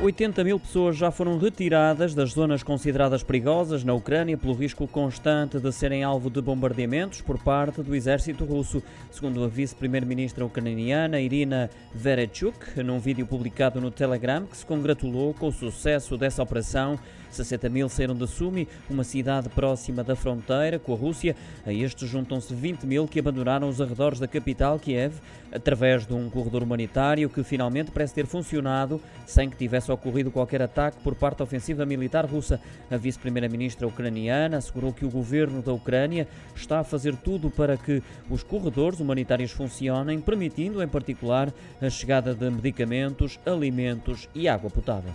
80 mil pessoas já foram retiradas das zonas consideradas perigosas na Ucrânia pelo risco constante de serem alvo de bombardeamentos por parte do exército russo, segundo a vice-primeira-ministra ucraniana Irina Verechuk, num vídeo publicado no Telegram, que se congratulou com o sucesso dessa operação. 60 mil saíram de Sumi, uma cidade próxima da fronteira com a Rússia. A estes juntam-se 20 mil que abandonaram os arredores da capital, Kiev, através de um corredor humanitário que finalmente parece ter funcionado sem que tivesse ocorrido qualquer ataque por parte da ofensiva militar russa. A vice-primeira-ministra ucraniana assegurou que o governo da Ucrânia está a fazer tudo para que os corredores humanitários funcionem, permitindo, em particular, a chegada de medicamentos, alimentos e água potável.